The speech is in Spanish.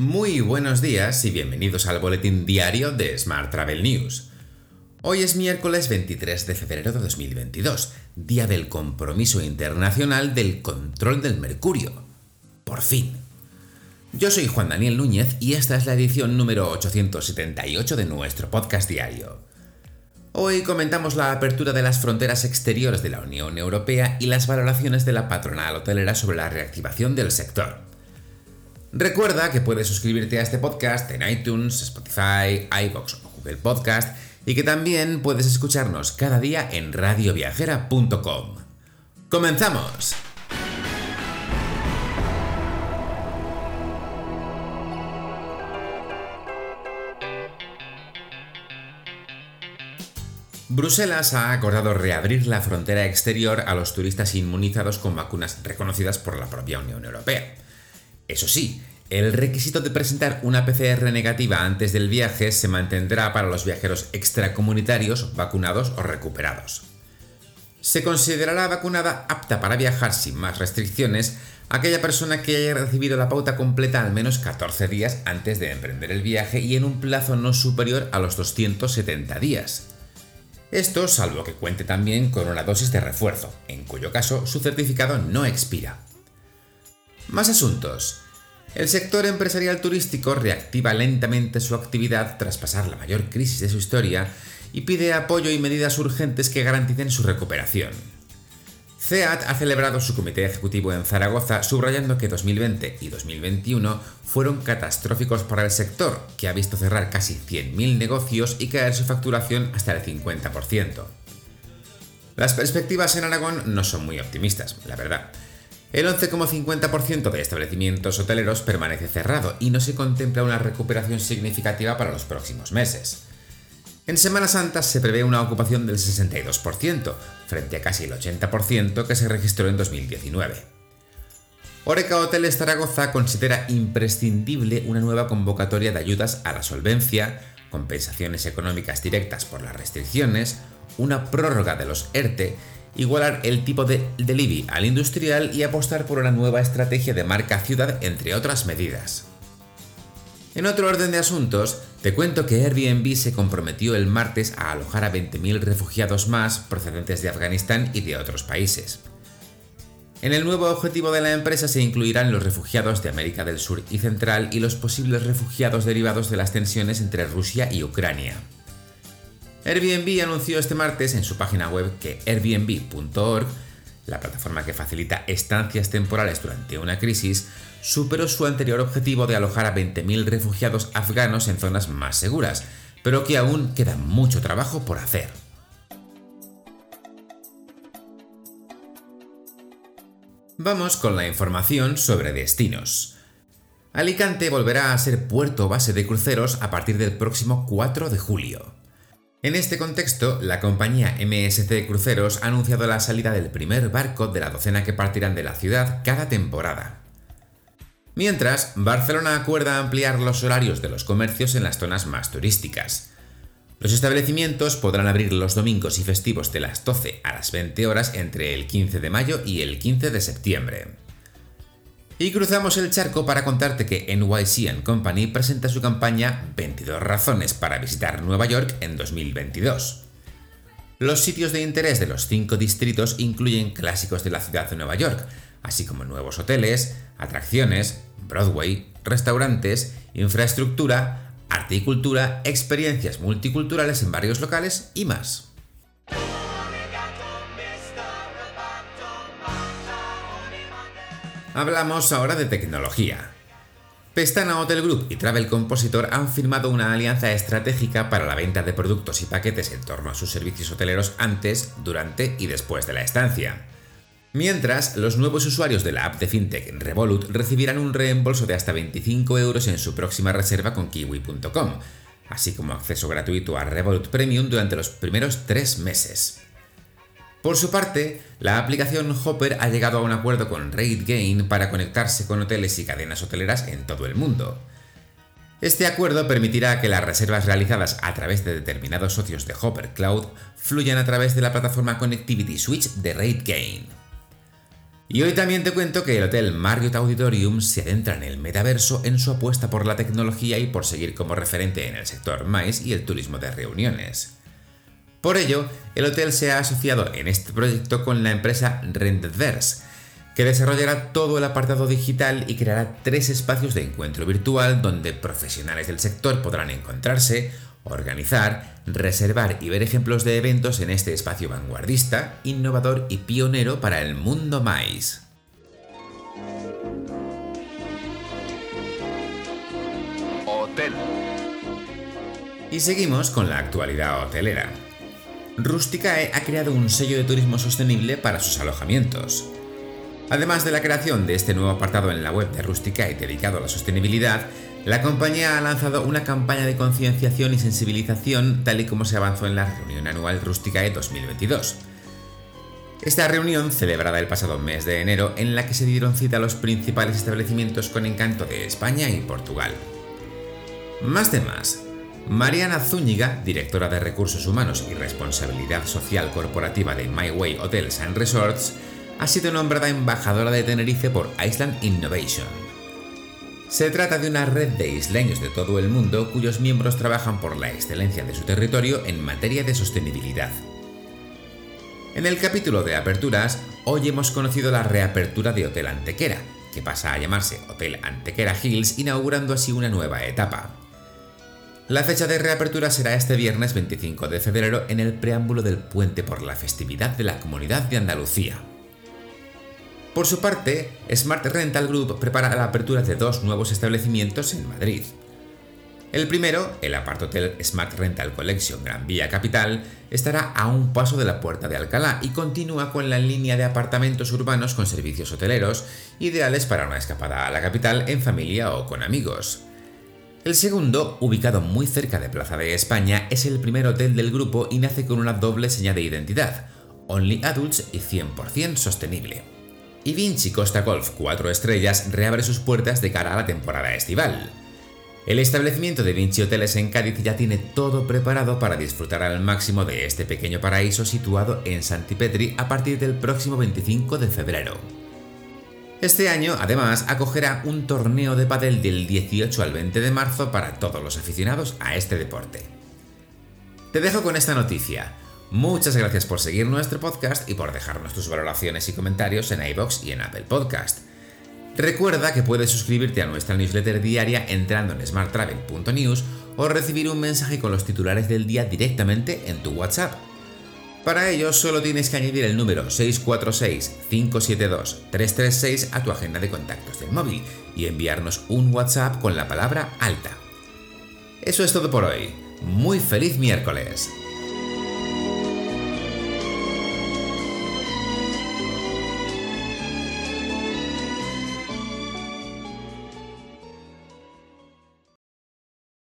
Muy buenos días y bienvenidos al boletín diario de Smart Travel News. Hoy es miércoles 23 de febrero de 2022, día del compromiso internacional del control del mercurio. Por fin. Yo soy Juan Daniel Núñez y esta es la edición número 878 de nuestro podcast diario. Hoy comentamos la apertura de las fronteras exteriores de la Unión Europea y las valoraciones de la patronal hotelera sobre la reactivación del sector. Recuerda que puedes suscribirte a este podcast en iTunes, Spotify, iBox o Google Podcast y que también puedes escucharnos cada día en radioviajera.com. ¡Comenzamos! Bruselas ha acordado reabrir la frontera exterior a los turistas inmunizados con vacunas reconocidas por la propia Unión Europea. Eso sí, el requisito de presentar una PCR negativa antes del viaje se mantendrá para los viajeros extracomunitarios, vacunados o recuperados. Se considerará vacunada apta para viajar sin más restricciones aquella persona que haya recibido la pauta completa al menos 14 días antes de emprender el viaje y en un plazo no superior a los 270 días. Esto salvo que cuente también con una dosis de refuerzo, en cuyo caso su certificado no expira. Más asuntos. El sector empresarial turístico reactiva lentamente su actividad tras pasar la mayor crisis de su historia y pide apoyo y medidas urgentes que garanticen su recuperación. CEAT ha celebrado su comité ejecutivo en Zaragoza subrayando que 2020 y 2021 fueron catastróficos para el sector, que ha visto cerrar casi 100.000 negocios y caer su facturación hasta el 50%. Las perspectivas en Aragón no son muy optimistas, la verdad. El 11,50% de establecimientos hoteleros permanece cerrado y no se contempla una recuperación significativa para los próximos meses. En Semana Santa se prevé una ocupación del 62%, frente a casi el 80% que se registró en 2019. Oreca Hoteles Zaragoza considera imprescindible una nueva convocatoria de ayudas a la solvencia, compensaciones económicas directas por las restricciones, una prórroga de los ERTE igualar el tipo de, del al industrial y apostar por una nueva estrategia de marca ciudad, entre otras medidas. En otro orden de asuntos, te cuento que Airbnb se comprometió el martes a alojar a 20.000 refugiados más procedentes de Afganistán y de otros países. En el nuevo objetivo de la empresa se incluirán los refugiados de América del Sur y Central y los posibles refugiados derivados de las tensiones entre Rusia y Ucrania. Airbnb anunció este martes en su página web que Airbnb.org, la plataforma que facilita estancias temporales durante una crisis, superó su anterior objetivo de alojar a 20.000 refugiados afganos en zonas más seguras, pero que aún queda mucho trabajo por hacer. Vamos con la información sobre destinos. Alicante volverá a ser puerto base de cruceros a partir del próximo 4 de julio. En este contexto, la compañía MSC Cruceros ha anunciado la salida del primer barco de la docena que partirán de la ciudad cada temporada. Mientras, Barcelona acuerda ampliar los horarios de los comercios en las zonas más turísticas. Los establecimientos podrán abrir los domingos y festivos de las 12 a las 20 horas entre el 15 de mayo y el 15 de septiembre. Y cruzamos el charco para contarte que NYC Company presenta su campaña 22 razones para visitar Nueva York en 2022. Los sitios de interés de los cinco distritos incluyen clásicos de la ciudad de Nueva York, así como nuevos hoteles, atracciones, Broadway, restaurantes, infraestructura, arte y cultura, experiencias multiculturales en varios locales y más. Hablamos ahora de tecnología. Pestana Hotel Group y Travel Compositor han firmado una alianza estratégica para la venta de productos y paquetes en torno a sus servicios hoteleros antes, durante y después de la estancia. Mientras, los nuevos usuarios de la app de FinTech Revolut recibirán un reembolso de hasta 25 euros en su próxima reserva con kiwi.com, así como acceso gratuito a Revolut Premium durante los primeros tres meses. Por su parte, la aplicación Hopper ha llegado a un acuerdo con RateGain para conectarse con hoteles y cadenas hoteleras en todo el mundo. Este acuerdo permitirá que las reservas realizadas a través de determinados socios de Hopper Cloud fluyan a través de la plataforma Connectivity Switch de RateGain. Y hoy también te cuento que el Hotel Marriott Auditorium se adentra en el metaverso en su apuesta por la tecnología y por seguir como referente en el sector MICE y el turismo de reuniones. Por ello, el hotel se ha asociado en este proyecto con la empresa Rentedverse, que desarrollará todo el apartado digital y creará tres espacios de encuentro virtual donde profesionales del sector podrán encontrarse, organizar, reservar y ver ejemplos de eventos en este espacio vanguardista, innovador y pionero para el mundo mais. Hotel. Y seguimos con la actualidad hotelera. Rusticae ha creado un sello de turismo sostenible para sus alojamientos. Además de la creación de este nuevo apartado en la web de Rusticae dedicado a la sostenibilidad, la compañía ha lanzado una campaña de concienciación y sensibilización tal y como se avanzó en la reunión anual Rusticae 2022. Esta reunión, celebrada el pasado mes de enero, en la que se dieron cita a los principales establecimientos con encanto de España y Portugal. Más de más. Mariana Zúñiga, directora de Recursos Humanos y Responsabilidad Social Corporativa de My Way Hotels and Resorts, ha sido nombrada embajadora de Tenerife por Iceland Innovation. Se trata de una red de isleños de todo el mundo cuyos miembros trabajan por la excelencia de su territorio en materia de sostenibilidad. En el capítulo de aperturas, hoy hemos conocido la reapertura de Hotel Antequera, que pasa a llamarse Hotel Antequera Hills, inaugurando así una nueva etapa. La fecha de reapertura será este viernes 25 de febrero en el preámbulo del puente por la festividad de la Comunidad de Andalucía. Por su parte, Smart Rental Group prepara la apertura de dos nuevos establecimientos en Madrid. El primero, el Apart Hotel Smart Rental Collection Gran Vía Capital, estará a un paso de la Puerta de Alcalá y continúa con la línea de apartamentos urbanos con servicios hoteleros, ideales para una escapada a la capital en familia o con amigos. El segundo, ubicado muy cerca de Plaza de España, es el primer hotel del grupo y nace con una doble señal de identidad, Only Adults y 100% sostenible. Y Vinci Costa Golf 4 estrellas reabre sus puertas de cara a la temporada estival. El establecimiento de Vinci Hoteles en Cádiz ya tiene todo preparado para disfrutar al máximo de este pequeño paraíso situado en Santipetri a partir del próximo 25 de febrero. Este año, además, acogerá un torneo de pádel del 18 al 20 de marzo para todos los aficionados a este deporte. Te dejo con esta noticia. Muchas gracias por seguir nuestro podcast y por dejarnos tus valoraciones y comentarios en iBox y en Apple Podcast. Recuerda que puedes suscribirte a nuestra newsletter diaria entrando en smarttravel.news o recibir un mensaje con los titulares del día directamente en tu WhatsApp. Para ello solo tienes que añadir el número 646-572-336 a tu agenda de contactos del móvil y enviarnos un WhatsApp con la palabra alta. Eso es todo por hoy. Muy feliz miércoles.